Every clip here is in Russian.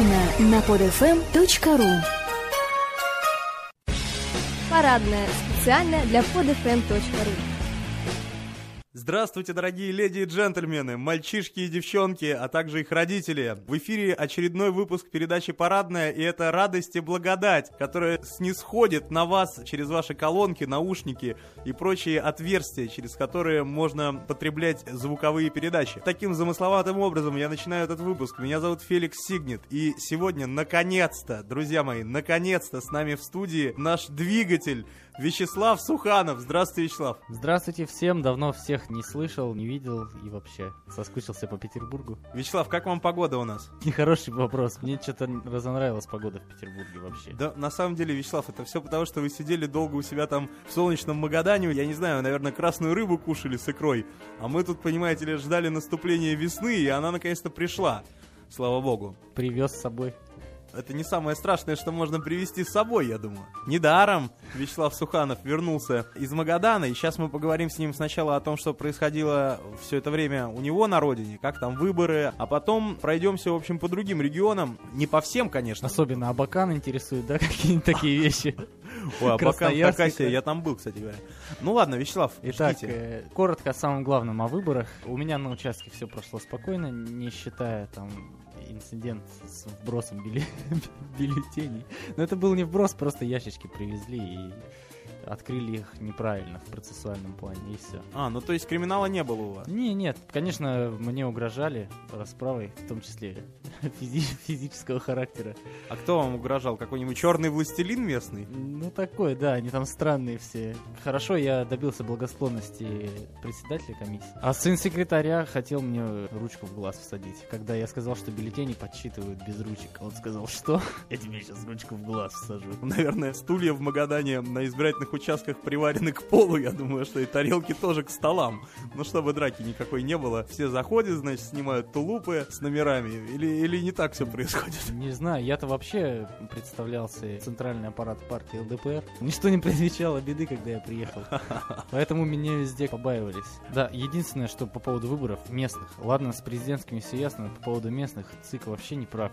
эксклюзивно на podfm.ru Парадная. Специально для podfm.ru Здравствуйте, дорогие леди и джентльмены, мальчишки и девчонки, а также их родители. В эфире очередной выпуск передачи «Парадная», и это радость и благодать, которая снисходит на вас через ваши колонки, наушники и прочие отверстия, через которые можно потреблять звуковые передачи. Таким замысловатым образом я начинаю этот выпуск. Меня зовут Феликс Сигнет, и сегодня, наконец-то, друзья мои, наконец-то с нами в студии наш двигатель Вячеслав Суханов. Здравствуйте, Вячеслав. Здравствуйте всем, давно всех не слышал, не видел и вообще соскучился по Петербургу. Вячеслав, как вам погода у нас? Нехороший вопрос, мне что-то разонравилась погода в Петербурге вообще. Да, на самом деле, Вячеслав, это все потому, что вы сидели долго у себя там в солнечном Магадане, я не знаю, наверное, красную рыбу кушали с икрой, а мы тут, понимаете ли, ждали наступления весны, и она наконец-то пришла. Слава богу. Привез с собой. Это не самое страшное, что можно привезти с собой, я думаю. Недаром Вячеслав Суханов вернулся из Магадана, и сейчас мы поговорим с ним сначала о том, что происходило все это время у него на родине, как там выборы, а потом пройдемся, в общем, по другим регионам. Не по всем, конечно. Особенно Абакан интересует, да, какие-нибудь такие вещи. Ой, Абакан, Хакасия, я там был, кстати говоря. Ну ладно, Вячеслав, Итак, э, коротко о самом главном, о выборах. У меня на участке все прошло спокойно, не считая там инцидент с вбросом бюлле... бюллетеней. Но это был не вброс, просто ящички привезли и открыли их неправильно в процессуальном плане, и все. А, ну то есть криминала не было у вас? Не, нет, конечно, мне угрожали расправой, в том числе физи физического характера. А кто вам угрожал? Какой-нибудь черный властелин местный? Ну такой, да, они там странные все. Хорошо, я добился благосклонности председателя комиссии. А сын секретаря хотел мне ручку в глаз всадить, когда я сказал, что бюллетени подсчитывают без ручек. Он сказал, что? Я тебе сейчас ручку в глаз всажу. Наверное, стулья в Магадане на избирательных некоторых участках приварены к полу, я думаю, что и тарелки тоже к столам. Ну, чтобы драки никакой не было. Все заходят, значит, снимают тулупы с номерами. Или, или не так все происходит? Не знаю, я-то вообще представлялся центральный аппарат партии ЛДПР. Ничто не предвещало беды, когда я приехал. Поэтому меня везде побаивались. Да, единственное, что по поводу выборов местных. Ладно, с президентскими все ясно, по поводу местных ЦИК вообще не прав.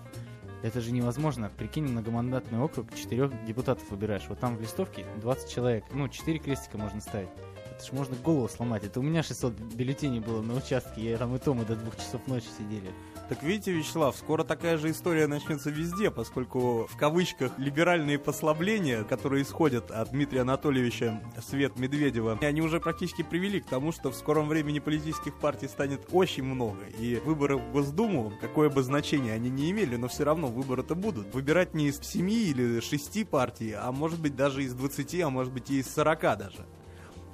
Это же невозможно. Прикинь, многомандатный округ, четырех депутатов выбираешь. Вот там в листовке 20 человек. Ну, 4 крестика можно ставить. Это ж можно голову сломать. Это у меня 600 бюллетеней было на участке. Я там и то мы до двух часов ночи сидели. Так видите, Вячеслав, скоро такая же история начнется везде, поскольку в кавычках либеральные послабления, которые исходят от Дмитрия Анатольевича Свет Медведева, они уже практически привели к тому, что в скором времени политических партий станет очень много. И выборы в Госдуму, какое бы значение они не имели, но все равно выборы-то будут. Выбирать не из семи или шести партий, а может быть даже из 20, а может быть и из 40 даже.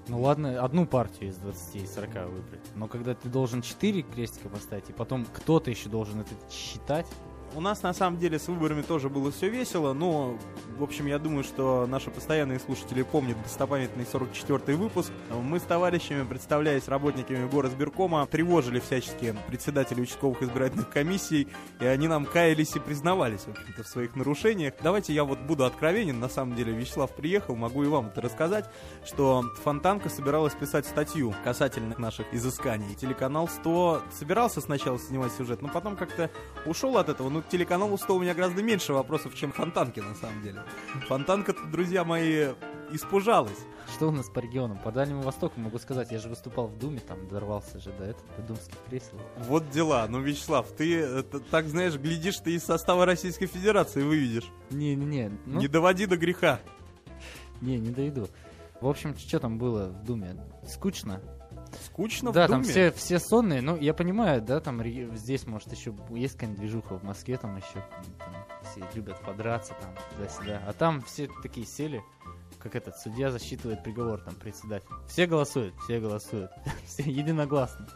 Ну ладно, одну партию из 20 и 40 выбрать. Но когда ты должен 4 крестика поставить, и потом кто-то еще должен это считать, у нас на самом деле с выборами тоже было все весело, но, в общем, я думаю, что наши постоянные слушатели помнят достопамятный 44-й выпуск. Мы с товарищами, представляясь работниками горосберкома, тревожили всячески председателей участковых избирательных комиссий, и они нам каялись и признавались, в общем-то, в своих нарушениях. Давайте я вот буду откровенен, на самом деле Вячеслав приехал, могу и вам это рассказать, что Фонтанка собиралась писать статью касательно наших изысканий. Телеканал 100 собирался сначала снимать сюжет, но потом как-то ушел от этого, ну к телеканалу 100 у меня гораздо меньше вопросов, чем Фонтанки, на самом деле. Фонтанка, друзья мои, испужалась. Что у нас по регионам? По Дальнему Востоку могу сказать, я же выступал в Думе, там дорвался же до этого, до думских кресел. Вот дела. Ну, Вячеслав, ты это, так, знаешь, глядишь, ты из состава Российской Федерации выведешь. Не-не-не. Ну... Не доводи до греха. Не, не доведу. В общем, что там было в Думе? Скучно. Скучно да, в Думе? там все, все сонные, ну, я понимаю, да, там здесь, может, еще есть какая-нибудь движуха в Москве, там еще там, все любят подраться, там, туда-сюда. А там все такие сели, как этот судья засчитывает приговор, там, председатель. Все голосуют, все голосуют, все единогласно.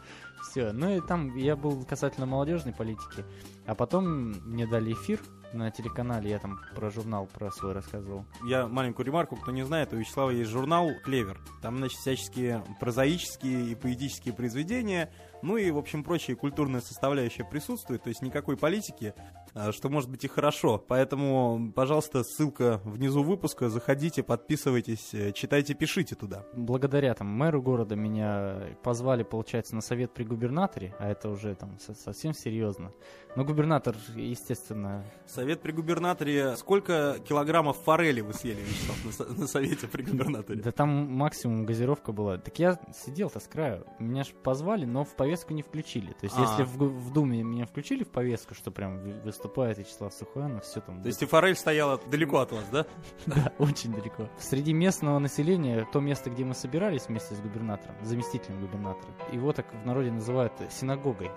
Все. Ну и там я был касательно молодежной политики. А потом мне дали эфир на телеканале, я там про журнал про свой рассказывал. Я маленькую ремарку, кто не знает, у Вячеслава есть журнал «Клевер». Там, значит, всяческие прозаические и поэтические произведения, Ну и, в общем, прочая культурная составляющая присутствует, то есть никакой политики, а, что может быть и хорошо. Поэтому, пожалуйста, ссылка внизу выпуска, заходите, подписывайтесь, э, читайте, пишите туда. Благодаря там мэру города меня позвали, получается, на совет при губернаторе, а это уже там со- совсем серьезно. Но губернатор, естественно, Совет при губернаторе. Сколько килограммов форели вы съели, Вячеслав, на, на совете при губернаторе? да там максимум газировка была. Так я сидел-то с краю. Меня ж позвали, но в повестку не включили. То есть, А. если в, в Думе меня включили в повестку, что прям вы- выступает Вячеслав Сухоянов, все там. То есть и форель стояла далеко от вас, да? Да, очень далеко. Среди местного населения, то место, где мы собирались вместе с губернатором, заместителем губернатора, его так в народе называют синагогой.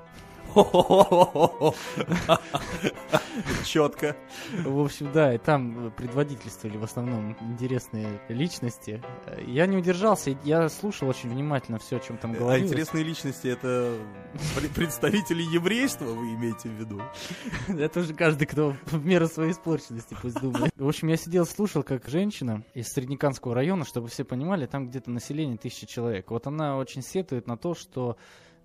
Четко. В общем, да, и там предводительствовали в основном интересные личности. Э, Я не удержался, я слушал очень внимательно все, о чем там А говорилось. интересные личности это пр- представители еврейства, вы имеете в виду? Это уже каждый, кто в меру своей испорченности пусть думает. В общем, я сидел, слушал, как женщина из Среднеканского района, чтобы все понимали, там где-то население тысячи человек. Вот она очень сетует на то, что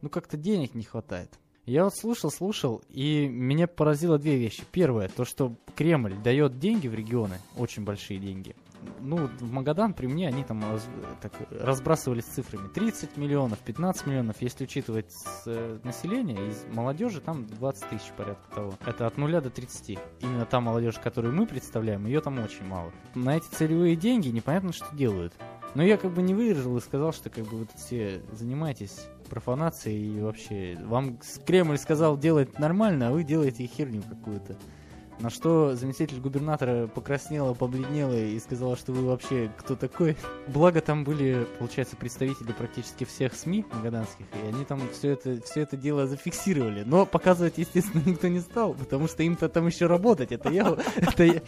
ну как-то денег не хватает. Я вот слушал, слушал, и меня поразило две вещи. Первое, то, что Кремль дает деньги в регионы, очень большие деньги. Ну, в Магадан при мне они там раз- так, разбрасывались цифрами. 30 миллионов, 15 миллионов, если учитывать с, э, население, из молодежи там 20 тысяч порядка того. Это от нуля до 30. Именно та молодежь, которую мы представляем, ее там очень мало. На эти целевые деньги непонятно, что делают. Но я как бы не выдержал и сказал, что как бы тут все занимаетесь профанацией и вообще вам Кремль сказал делать нормально, а вы делаете херню какую-то. На что заместитель губернатора покраснела, побледнела и сказала, что вы вообще кто такой. Благо там были, получается, представители практически всех СМИ магаданских, и они там все это, все это дело зафиксировали. Но показывать, естественно, никто не стал, потому что им-то там еще работать. Это я, это я,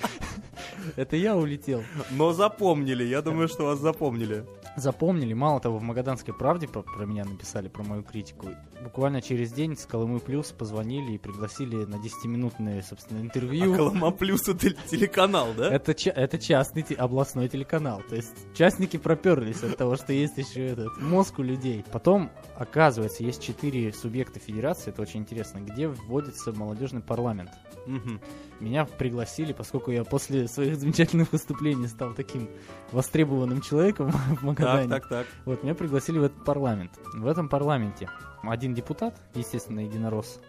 это я улетел. Но запомнили, я думаю, что вас запомнили. Запомнили, мало того, в Магаданской правде про, про меня написали, про мою критику. Буквально через день с Колымы Плюс позвонили и пригласили на 10-минутное, собственно, А интервью. Колома Плюс это телеканал, да? Это, это частный те- областной телеканал. То есть частники проперлись от того, что есть еще этот мозг у людей. Потом, оказывается, есть четыре субъекта федерации, это очень интересно, где вводится молодежный парламент. Мгм. Меня пригласили, поскольку я после своих замечательных выступлений стал таким востребованным человеком в Так, Магадане. так, так. Вот, меня пригласили в этот парламент. В этом парламенте один депутат, естественно, единорос,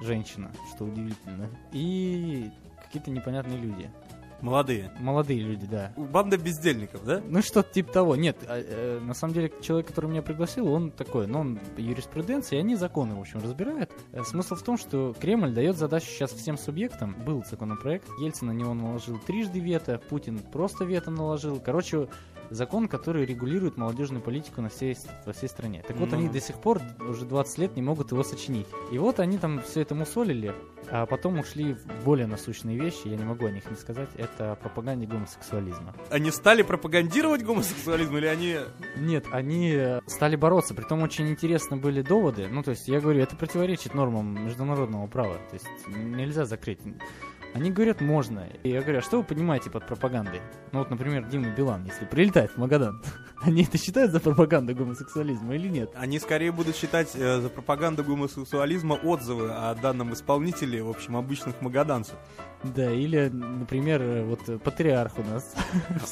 женщина, что удивительно, и какие-то непонятные люди. Молодые. Молодые люди, да. Банда бездельников, да? Ну, что-то типа того. Нет, а, э, на самом деле, человек, который меня пригласил, он такой, ну, он юриспруденция, и они законы, в общем, разбирают. Э, Смысл в том, что Кремль дает задачу сейчас всем субъектам. Был законопроект, Ельцин на него наложил трижды вето, Путин просто вето наложил. Короче, закон, который регулирует молодежную политику на всей, во всей стране. Так вот, Ну. они до сих пор, уже 20 лет, не могут его сочинить. И вот они там все это мусолили, а потом ушли в более насущные вещи, я не могу о них не сказать, это о пропаганде гомосексуализма. Они стали пропагандировать гомосексуализм или они... Нет, они э, стали бороться, притом очень интересно были доводы. Ну, то есть, я говорю, это противоречит нормам международного права. То есть, нельзя закрыть. Они говорят, можно. И я говорю, а что вы понимаете под пропагандой? Ну, вот, например, Дима Билан, если прилетает в Магадан, они это считают за пропаганду гомосексуализма или нет? Они скорее будут считать э, за пропаганду гомосексуализма отзывы о данном исполнителе, в общем, обычных магаданцев. Да, или, например, э, вот э, патриарх у нас.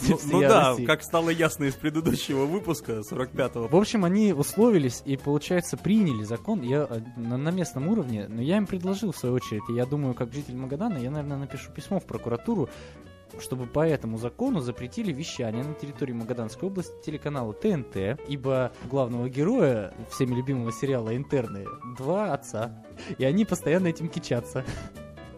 Ну, ну да, России. как стало ясно из предыдущего выпуска, 45-го. В общем, они условились и, получается, приняли закон я, э, на, на местном уровне, но я им предложил, в свою очередь, и я думаю, как житель Магадана, я, наверное, напишу письмо в прокуратуру, чтобы по этому закону запретили вещание на территории Магаданской области телеканала ТНТ, ибо главного героя всеми любимого сериала «Интерны» два отца, и они постоянно этим кичатся.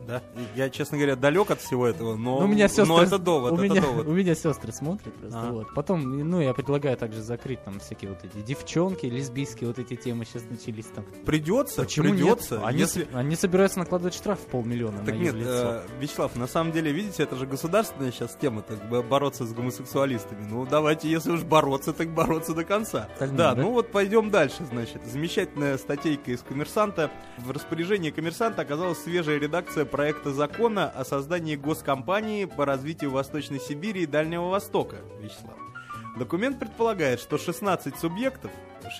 Да. Я, честно говоря, далек от всего этого, но, Ну, у меня сестры, но это довод, у, это меня, довод. у меня сестры смотрят просто. Ага. Вот. Потом, ну, я предлагаю также закрыть там всякие вот эти девчонки, лесбийские вот эти темы сейчас начались там. Придется, Почему придется. нет? Они, если... они собираются накладывать штраф в полмиллиона Так на нет, юрлицо. э, Вячеслав, на самом деле, видите, это же государственная сейчас тема, так бороться с гомосексуалистами. Ну, давайте, если уж бороться, так бороться до конца. Остальные, да, да? ну вот пойдем дальше, значит. Замечательная статейка из «Коммерсанта». В распоряжении «Коммерсанта» оказалась свежая редакция проекта закона о создании госкомпании по развитию Восточной Сибири и Дальнего Востока, Вячеслав. Документ предполагает, что 16 субъектов,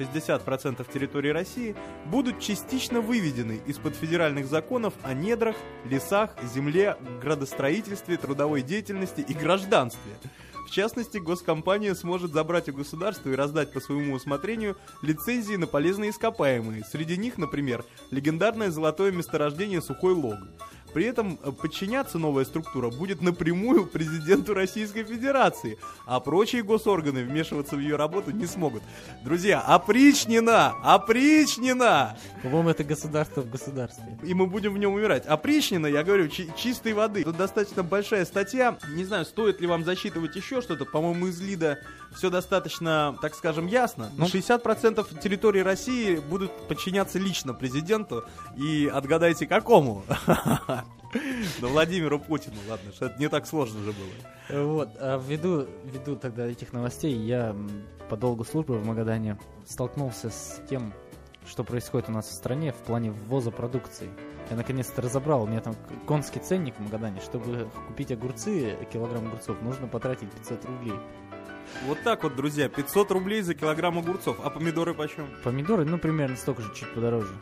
60% территории России, будут частично выведены из-под федеральных законов о недрах, лесах, земле, градостроительстве, трудовой деятельности и гражданстве. В частности, госкомпания сможет забрать у государства и раздать по своему усмотрению лицензии на полезные ископаемые. Среди них, например, легендарное золотое месторождение Сухой Лог. При этом э, подчиняться новая структура будет напрямую президенту Российской Федерации, а прочие госорганы вмешиваться в ее работу не смогут. Друзья, опричнина! Опричнина! По-моему, это государство в государстве. И мы будем в нем умирать. Опричнина, я говорю, чи- чистой воды. Тут достаточно большая статья. Не знаю, стоит ли вам засчитывать еще что-то. По-моему, из ЛИДа все достаточно, так скажем, ясно. Ну. 60% территории России будут подчиняться лично президенту. И отгадайте, какому? Да Владимиру Путину, ладно, что это не так сложно же было. Вот, а ввиду, ввиду тогда этих новостей, я по долгу службы в Магадане столкнулся с тем, что происходит у нас в стране в плане ввоза продукции. Я наконец-то разобрал, у меня там конский ценник в Магадане, чтобы купить огурцы, килограмм огурцов, нужно потратить 500 рублей. Вот так вот, друзья, 500 рублей за килограмм огурцов. А помидоры почем? Помидоры, ну, примерно столько же, чуть подороже.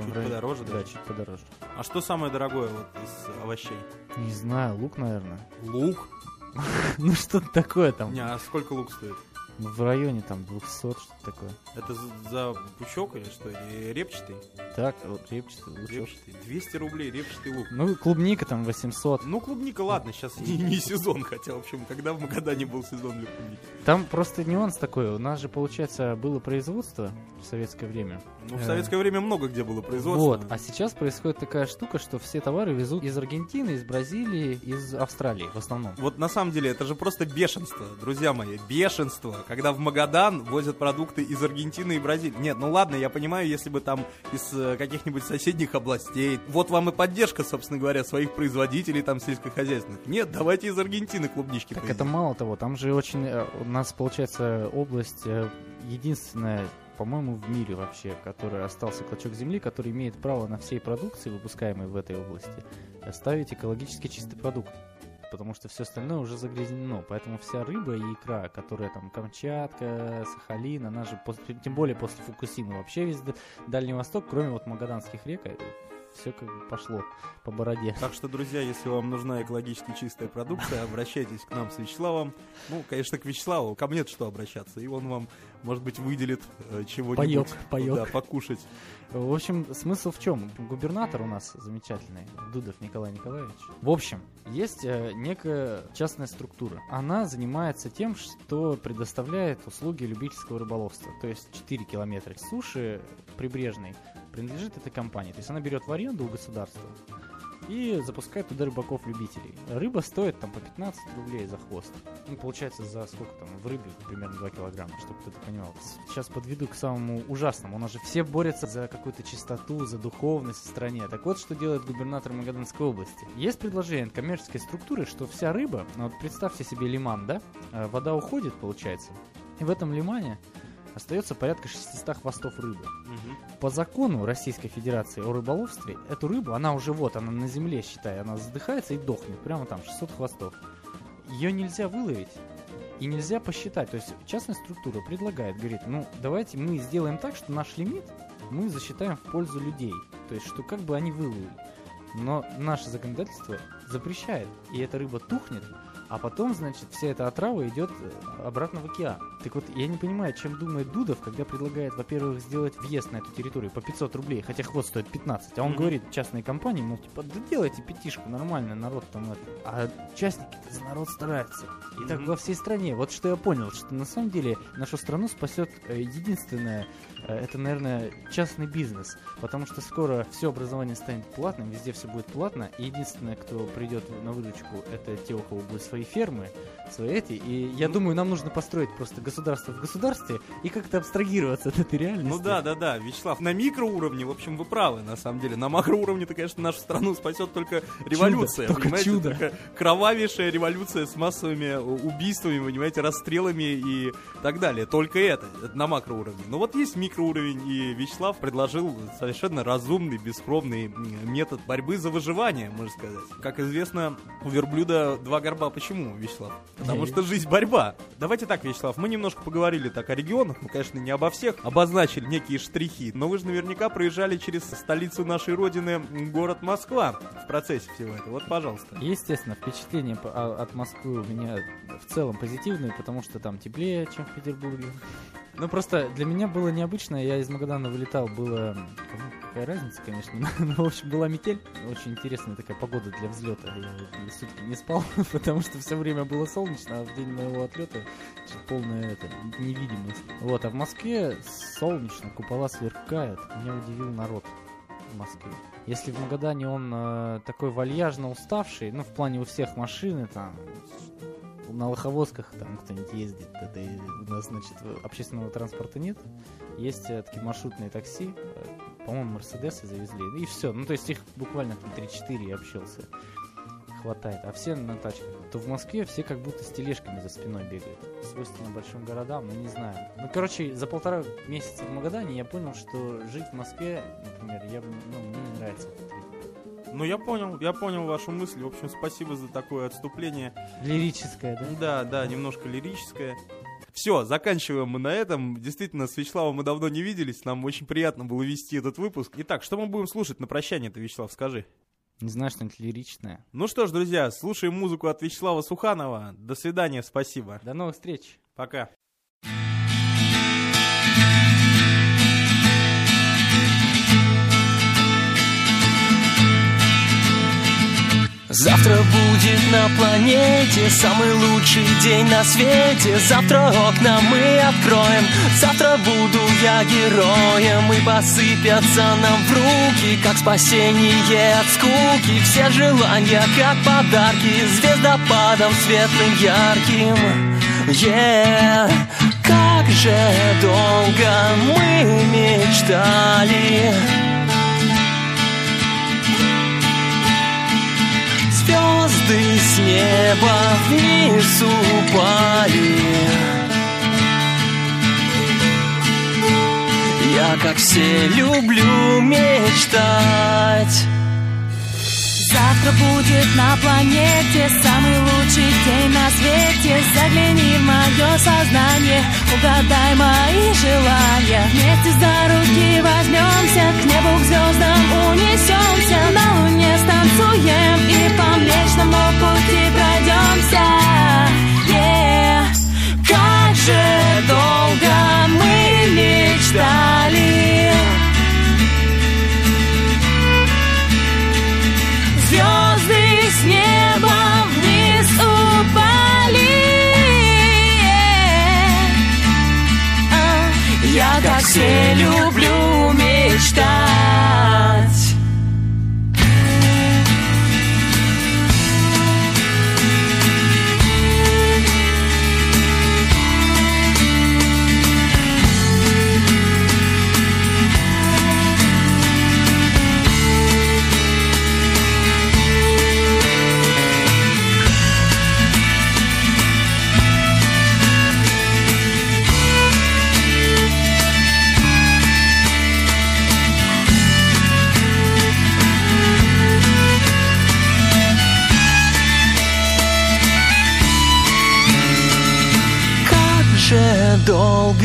Там Чуть районе- подороже, да? Да, чуть подороже. А что самое дорогое вот из овощей? Не знаю, лук, наверное. Лук? Ну, что-то такое там. Не, а сколько лук стоит? В районе там 200, что-то такое. Это за, за пучок или что? Или репчатый? Так, вот репчатый, лучок. Репчатый. 200 рублей репчатый лук. Ну, клубника там 800. Ну, клубника, ладно, сейчас не, не сезон, хотя, в общем, когда в Магадане был сезон для клубники? Там просто нюанс такой. У нас же, получается, было производство в советское время. Ну, в Э. советское время много где было производство. Вот. А сейчас происходит такая штука, что все товары везут из Аргентины, из Бразилии, из Австралии в основном. Вот на самом деле это же просто бешенство, друзья мои, бешенство, когда в Магадан возят продукты из Аргентины и Бразилии. Нет, ну ладно, я понимаю, если бы там из э, каких-нибудь соседних областей. Вот вам и поддержка, собственно говоря, своих производителей там сельскохозяйственных. Нет, давайте из Аргентины клубнички Так поедим. это мало того, там же очень... э, У нас, получается, область э, единственная, по-моему, в мире вообще, которая остался клочок земли, который имеет право на всей продукции, выпускаемой в этой области, ставить экологически чистый продукт. Потому что все остальное уже загрязнено. Поэтому вся рыба и икра, которая там Камчатка, Сахалин, она же, после- тем более после Фукусимы, вообще весь Дальний Восток, кроме вот магаданских рек, все как бы пошло по бороде. Так что, друзья, если вам нужна экологически чистая продукция, обращайтесь к нам с Вячеславом. Ну, конечно, к Вячеславу, ко мне что обращаться. И он вам, может быть, выделит э, чего-нибудь. Паёк, паёк. Да, покушать. В общем, смысл в чем? Губернатор у нас замечательный, Дудов Николай Николаевич. В общем, есть э, некая частная структура. Она занимается тем, что предоставляет услуги любительского рыболовства. То есть 4 километра суши прибрежной принадлежит этой компании. То есть она берет в аренду у государства и запускает туда рыбаков-любителей. Рыба стоит там по 15 рублей за хвост. Ну, получается, за сколько там в рыбе примерно 2 килограмма, чтобы кто-то понимал. Сейчас подведу к самому ужасному. У нас же все борются за какую-то чистоту, за духовность в стране. Так вот, что делает губернатор Магаданской области. Есть предложение от коммерческой структуры, что вся рыба, ну вот представьте себе лиман, да? Э, Вода уходит, получается. И в этом лимане остается порядка 600 хвостов рыбы. По закону Российской Федерации о рыболовстве, эту рыбу, она уже вот, она на земле, считай, она задыхается и дохнет. Прямо там, 600 хвостов. Ее нельзя выловить и нельзя посчитать. То есть частная структура предлагает, говорит, ну давайте мы сделаем так, что наш лимит мы засчитаем в пользу людей. То есть, что как бы они выловили. Но наше законодательство запрещает. И эта рыба тухнет, а потом, значит, вся эта отрава идет э, обратно в океан. Так вот, я не понимаю, чем думает Дудов, когда предлагает, во-первых, сделать въезд на эту территорию по 500 рублей, хотя хвост стоит 15, а он Мгм. говорит частной компании, мол, типа, да делайте пятишку, нормально, народ там это. А частники-то за народ стараются. И так Мгм. во всей стране. Вот что я понял, что на самом деле нашу страну спасет э, единственное, это, наверное, частный бизнес. Потому что скоро все образование станет платным, везде все будет платно. И единственное, кто придет на выручку, это те, у кого будут свои фермы, свои эти. И я Ну. думаю, нам нужно построить просто государство в государстве и как-то абстрагироваться от этой реальности. Ну да, да, да, Вячеслав, на микроуровне, в общем, вы правы, на самом деле. На макроуровне-то, конечно, нашу страну спасет только революция, только понимаете? чудо. Только кровавейшая революция с массовыми убийствами, понимаете, расстрелами и так далее. Только это, это на макроуровне. Но вот есть микроуровень, и Вячеслав предложил совершенно разумный, бескровный метод борьбы за выживание, можно сказать. Как известно, у верблюда два горба по почему, Вячеслав? Потому что жизнь борьба. Давайте так, Вячеслав, мы немножко поговорили так о регионах, мы, конечно, не обо всех, обозначили некие штрихи, но вы же наверняка проезжали через столицу нашей родины, город Москва, в процессе всего этого. Вот, пожалуйста. Естественно, впечатление а- от Москвы у меня в целом позитивные, потому что там теплее, чем в Петербурге. Ну, просто для меня было необычно. Я из Магадана вылетал, было... какая разница, конечно. Но, в общем, была метель. Очень интересная такая погода для взлета. Я и сутки не спал, потому что все время было солнечно, а в день моего отлета полная это, невидимость. Вот, а в Москве солнечно, купола сверкают. Меня удивил народ в Москве. Если в Магадане он э, такой вальяжно уставший, ну, в плане у всех машины, там, на лоховозках там кто-нибудь ездит, это у нас, значит, общественного транспорта нет. Есть э, такие маршрутные такси, э, по-моему, Мерседесы завезли, и все. Ну, то есть их буквально там 3-4 я общался. Хватает. А все на тачках. То в Москве все как будто с тележками за спиной бегают. Свойственно большим городам, но не знаю. Ну, короче, за полтора месяца в Магадане я понял, что жить в Москве, например, я, ну, мне не нравится. Ну, я понял, я понял вашу мысль. В общем, спасибо за такое отступление. Лирическое, да? Да, да, немножко лирическое. Все, заканчиваем мы на этом. Действительно, с Вячеславом мы давно не виделись. Нам очень приятно было вести этот выпуск. Итак, что мы будем слушать на прощание-то, Вячеслав, скажи? Не знаю, что-нибудь лиричное. Ну что ж, друзья, слушаем музыку от Вячеслава Суханова. До свидания, спасибо. До новых встреч! Пока. Завтра будет на планете самый лучший день на свете. Завтра окна мы откроем. Завтра буду я героем. И посыпятся нам в руки Как спасение от скуки. Все желания как подарки Звездопадом светлым ярким. Yeah. Как же долго мы мечтали Звезды с неба вниз упали Я, как все, люблю мечтать будет на планете самый лучший день на свете. Загляни в мое сознание, угадай мои желания. Вместе за руки возьмемся, к небу, к звездам унесемся. На луне станцуем и по Млечному пути пройдемся. Yeah. Как же долго мы мечтали. Все, люблю мечтать.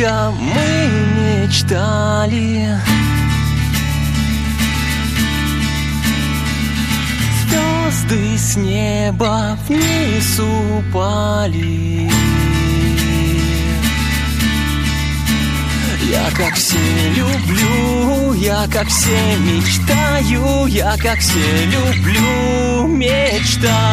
Долго мы мечтали Звезды с неба вниз упали Я как все люблю, я как все мечтаю, я как все люблю мечтать.